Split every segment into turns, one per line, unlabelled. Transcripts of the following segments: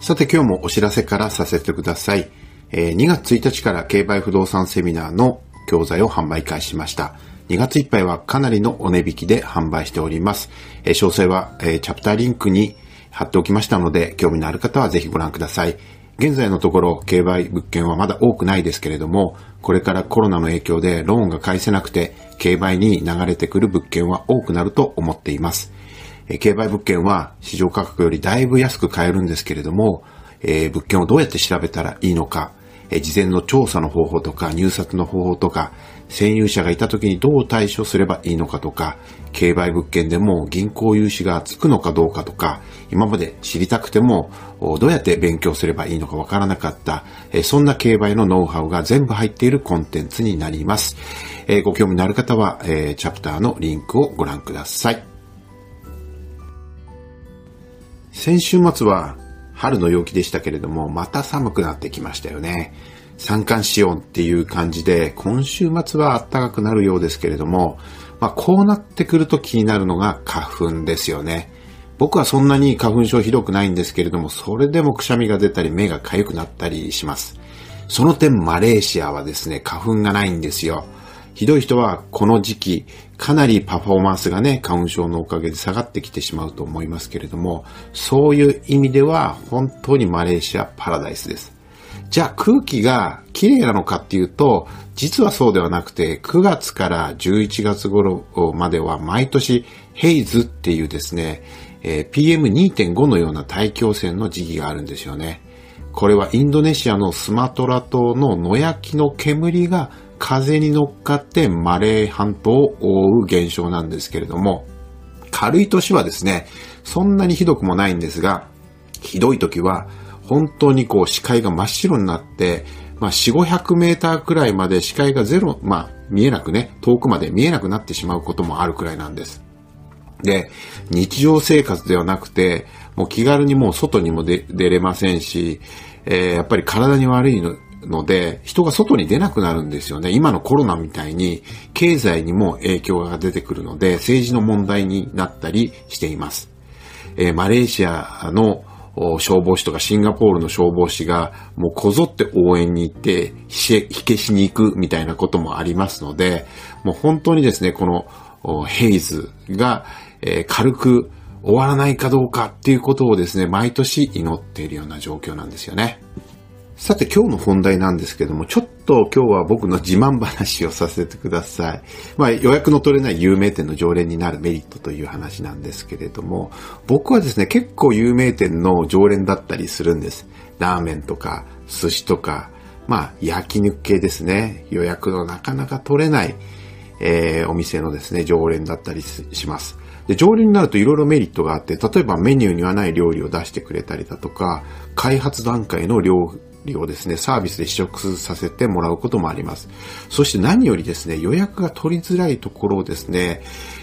さて今日もお知らせからさせてください。えー、2月1日から競売不動産セミナーの教材を販売開始しました。2月いっぱいはかなりのお値引きで販売しております。えー、詳細は、えー、チャプターリンクに貼っておきましたので、興味のある方はぜひご覧ください。現在のところ、競売物件はまだ多くないですけれども、これからコロナの影響でローンが返せなくて、競売に流れてくる物件は多くなると思っています。え競売物件は市場価格よりだいぶ安く買えるんですけれども、え、物件をどうやって調べたらいいのか、え、事前の調査の方法とか入札の方法とか、占有者がいた時にどう対処すればいいのかとか、競売物件でも銀行融資がつくのかどうかとか、今まで知りたくてもどうやって勉強すればいいのかわからなかった、え、そんな競売のノウハウが全部入っているコンテンツになります。え、ご興味のある方は、え、チャプターのリンクをご覧ください。先週末は春の陽気でしたけれども、また寒くなってきましたよね。三寒四温っていう感じで、今週末は暖かくなるようですけれども、まあ、こうなってくると気になるのが花粉ですよね。僕はそんなに花粉症ひどくないんですけれども、それでもくしゃみが出たり目が痒くなったりします。その点マレーシアはですね、花粉がないんですよ。ひどい人はこの時期、かなりパフォーマンスがね、花粉症のおかげで下がってきてしまうと思いますけれども、そういう意味では本当にマレーシアパラダイスです。じゃあ空気が綺麗なのかっていうと、実はそうではなくて、9月から11月頃までは毎年ヘイズっていうですね、えー、PM2.5 のような大気汚染の時期があるんですよね。これはインドネシアのスマトラ島の野焼きの煙が風に乗っかってマレー半島を覆う現象なんですけれども、軽い年はですね、そんなにひどくもないんですが、ひどい時は本当にこう視界が真っ白になって、まあ4、500メーターくらいまで視界がゼロ、まあ見えなくね、遠くまで見えなくなってしまうこともあるくらいなんです。で、日常生活ではなくて、もう気軽にもう外にも出れませんし、えー、やっぱり体に悪いのので、人が外に出なくなるんですよね。今のコロナみたいに、経済にも影響が出てくるので、政治の問題になったりしています。えー、マレーシアの消防士とかシンガポールの消防士がもうこぞって応援に行って火消しに行くみたいなこともありますので、もう本当にですね、このヘイズが、えー、軽く終わらないかどうかっていうことをですね、毎年祈っているような状況なんですよね。さて今日の本題なんですけども、ちょっと今日は僕の自慢話をさせてください。まあ予約の取れない有名店の常連になるメリットという話なんですけれども、僕はですね、結構有名店の常連だったりするんです。ラーメンとか寿司とか、まあ焼肉系ですね。予約のなかなか取れない、えー、お店のですね、常連だったりします。で、常連になるといろいろメリットがあって、例えばメニューにはない料理を出してくれたりだとか、開発段階の料をですね、サービスで試食させてもらうこともあります。そして何よりですね、予約が取りづらいところをですね、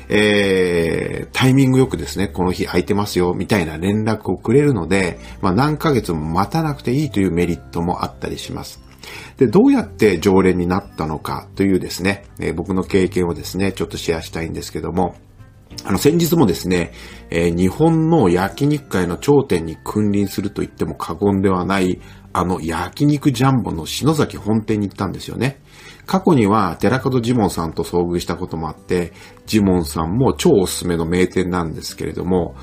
えー、タイミングよくですね、この日空いてますよ、みたいな連絡をくれるので、まあ何ヶ月も待たなくていいというメリットもあったりします。で、どうやって常連になったのかというですね、えー、僕の経験をですね、ちょっとシェアしたいんですけども、あの、先日もですね、えー、日本の焼肉界の頂点に君臨すると言っても過言ではない、あの焼肉ジャンボの篠崎本店に行ったんですよね。過去には寺門ジモンさんと遭遇したこともあって、ジモンさんも超おすすめの名店なんですけれども、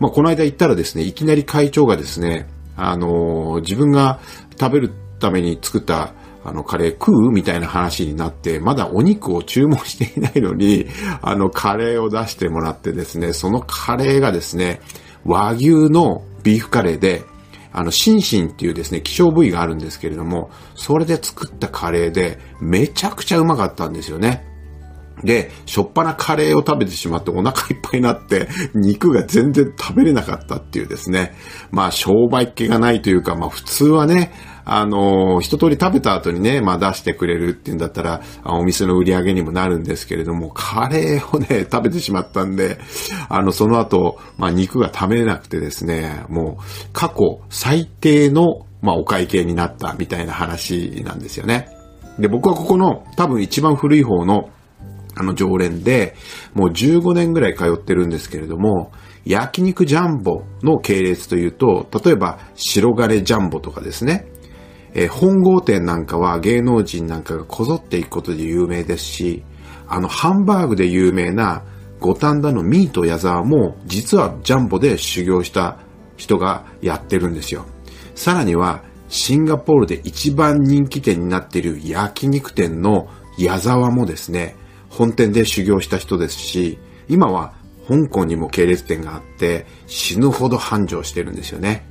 まあ、この間行ったらですね、いきなり会長がですね、あのー、自分が食べるために作ったあの、カレー食うみたいな話になって、まだお肉を注文していないのに、あの、カレーを出してもらってですね、そのカレーがですね、和牛のビーフカレーで、あの、シンシンっていうですね、希少部位があるんですけれども、それで作ったカレーで、めちゃくちゃうまかったんですよね。で、しょっぱなカレーを食べてしまってお腹いっぱいになって、肉が全然食べれなかったっていうですね。まあ、商売っ気がないというか、まあ、普通はね、あの、一通り食べた後にね、まあ出してくれるっていうんだったら、お店の売り上げにもなるんですけれども、カレーをね、食べてしまったんで、あの、その後、まあ肉が食べれなくてですね、もう、過去最低の、まあお会計になったみたいな話なんですよね。で、僕はここの多分一番古い方のあの常連で、もう15年ぐらい通ってるんですけれども、焼肉ジャンボの系列というと、例えば白金ジャンボとかですね、えー、本郷店なんかは芸能人なんかがこぞっていくことで有名ですし、あの、ハンバーグで有名な五反田のミート矢沢も実はジャンボで修行した人がやってるんですよ。さらにはシンガポールで一番人気店になっている焼肉店の矢沢もですね、本店で修行した人ですし、今は香港にも系列店があって死ぬほど繁盛してるんですよね。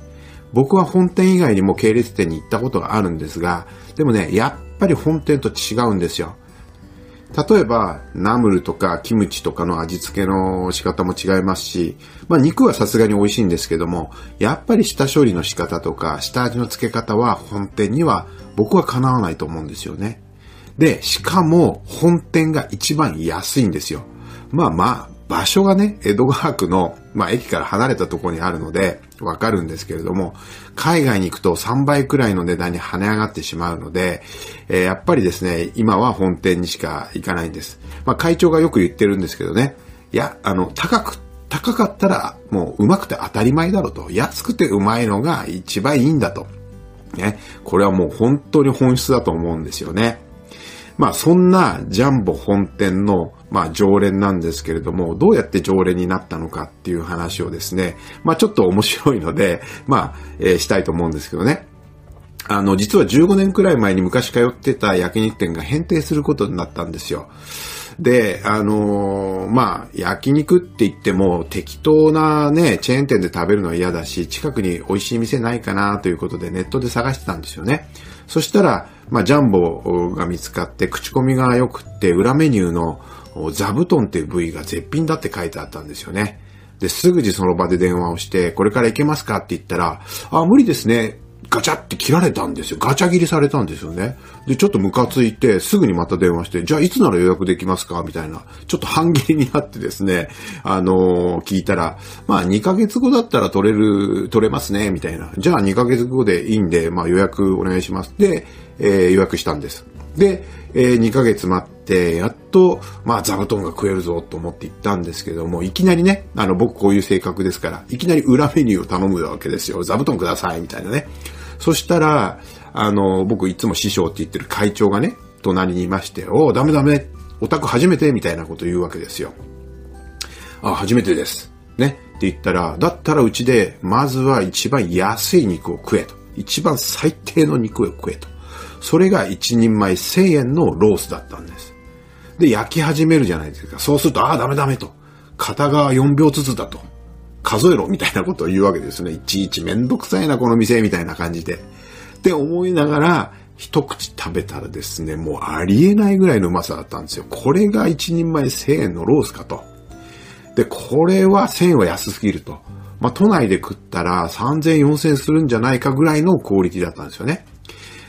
僕は本店以外にも系列店に行ったことがあるんですが、でもね、やっぱり本店と違うんですよ。例えば、ナムルとかキムチとかの味付けの仕方も違いますし、まあ肉はさすがに美味しいんですけども、やっぱり下処理の仕方とか下味の付け方は本店には僕はかなわないと思うんですよね。で、しかも本店が一番安いんですよ。まあまあ、場所がね、江戸川区の、まあ、駅から離れたところにあるので、わかるんですけれども、海外に行くと3倍くらいの値段に跳ね上がってしまうので、えー、やっぱりですね、今は本店にしか行かないんです。まあ、会長がよく言ってるんですけどね、いや、あの、高く、高かったらもううまくて当たり前だろうと。安くてうまいのが一番いいんだと。ね。これはもう本当に本質だと思うんですよね。まあそんなジャンボ本店のまあ常連なんですけれども、どうやって常連になったのかっていう話をですね、まあちょっと面白いので、まあ、えー、したいと思うんですけどね。あの、実は15年くらい前に昔通ってた焼肉店が変定することになったんですよ。で、あのー、まあ、焼肉って言っても適当なね、チェーン店で食べるのは嫌だし、近くに美味しい店ないかなということでネットで探してたんですよね。そしたら、まあ、ジャンボが見つかって、口コミが良くって、裏メニューの座布団っていう部位が絶品だって書いてあったんですよね。で、すぐにその場で電話をして、これから行けますかって言ったら、あ、無理ですね。ガチャって切られたんですよ。ガチャ切りされたんですよね。で、ちょっとムカついて、すぐにまた電話して、じゃあいつなら予約できますか？みたいな、ちょっと半切りになってですね、あのー、聞いたら、まあ2ヶ月後だったら取れる、取れますね、みたいな。じゃあ2ヶ月後でいいんで、まあ予約お願いします。で、えー、予約したんです。で、えー、2ヶ月待って、やっと、まあ、座布団が食えるぞと思って行ったんですけども、いきなりね、あの、僕こういう性格ですから、いきなり裏メニューを頼むわけですよ。座布団ください、みたいなね。そしたら、あの、僕いつも師匠って言ってる会長がね、隣にいまして、おダメダメ、オタク初めてみたいなこと言うわけですよ。あ、初めてです。ね。って言ったら、だったらうちで、まずは一番安い肉を食えと。一番最低の肉を食えと。それが一人前1000円のロースだったんです。で、焼き始めるじゃないですか。そうすると、ああ、ダメダメと。片側4秒ずつだと。数えろみたいなことを言うわけですね。いちいちめんどくさいな、この店、みたいな感じで。って思いながら、一口食べたらですね、もうありえないぐらいのうまさだったんですよ。これが一人前1000円のロースかと。で、これは1000円は安すぎると。まあ、都内で食ったら3000、4000するんじゃないかぐらいのクオリティだったんですよね。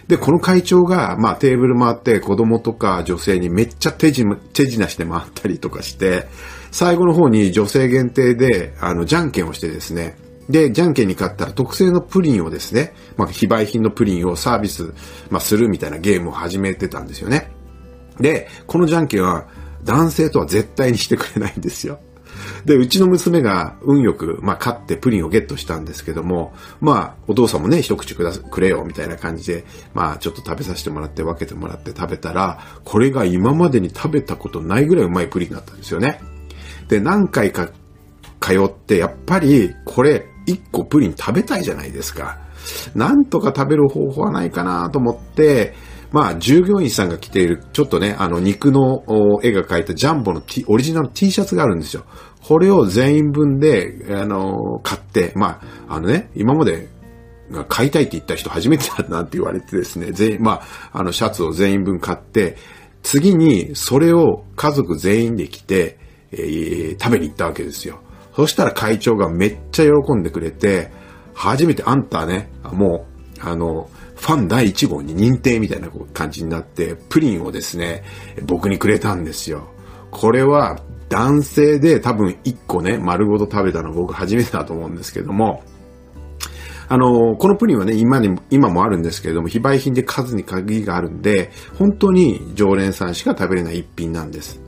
で、この会長が、まあ、テーブル回って子供とか女性にめっちゃ手品、手品して回ったりとかして、最後の方に女性限定で、あの、じゃんけんをしてですね、で、じゃんけんに勝ったら特製のプリンをですね、まあ、非売品のプリンをサービス、まあ、するみたいなゲームを始めてたんですよね。で、このじゃんけんは男性とは絶対にしてくれないんですよ。で、うちの娘が運よく、まあ、買ってプリンをゲットしたんですけども、まあ、お父さんもね、一口くだくれよ、みたいな感じで、まあ、ちょっと食べさせてもらって、分けてもらって食べたら、これが今までに食べたことないぐらいうまいプリンだったんですよね。で、何回か通って、やっぱり、これ、一個プリン食べたいじゃないですか。なんとか食べる方法はないかなと思って、まあ、従業員さんが着ている、ちょっとね、あの、肉の絵が描いたジャンボの、T、オリジナル T シャツがあるんですよ。これを全員分で、あの、買って、まあ、あのね、今まで買いたいって言った人初めてだなって言われてですね、全員、まあ、あの、シャツを全員分買って、次にそれを家族全員で来て、えー、食べに行ったわけですよ。そしたら会長がめっちゃ喜んでくれて、初めてあんたね、もう、あの、ファン第1号に認定みたいな感じになって、プリンをですね、僕にくれたんですよ。これは男性で多分1個ね、丸ごと食べたの僕初めてだと思うんですけども、あの、このプリンはね、今に、今もあるんですけれども、非売品で数に限りがあるんで、本当に常連さんしか食べれない一品なんです。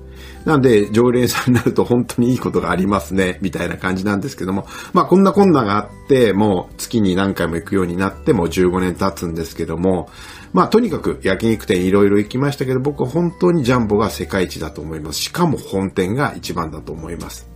なんで、常連さんになると本当にいいことがありますね、みたいな感じなんですけども、まあこんなこんながあって、もう月に何回も行くようになってもう15年経つんですけども、まあとにかく焼肉店いろいろ行きましたけど、僕は本当にジャンボが世界一だと思います。しかも本店が一番だと思います。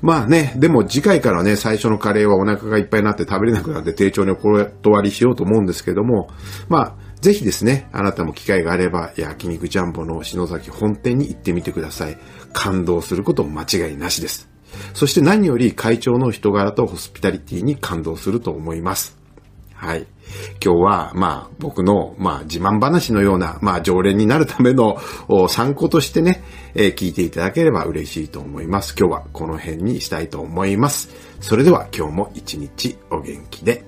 まあね、でも次回からね、最初のカレーはお腹がいっぱいになって食べれなくなって丁重にお断りしようと思うんですけども、まあ、ぜひですね、あなたも機会があれば、焼肉ジャンボの篠崎本店に行ってみてください。感動すること間違いなしです。そして何より会長の人柄とホスピタリティに感動すると思います。はい。今日は、まあ、僕の、まあ、自慢話のような、まあ、常連になるための参考としてね、えー、聞いていただければ嬉しいと思います。今日はこの辺にしたいと思います。それでは今日も一日お元気で。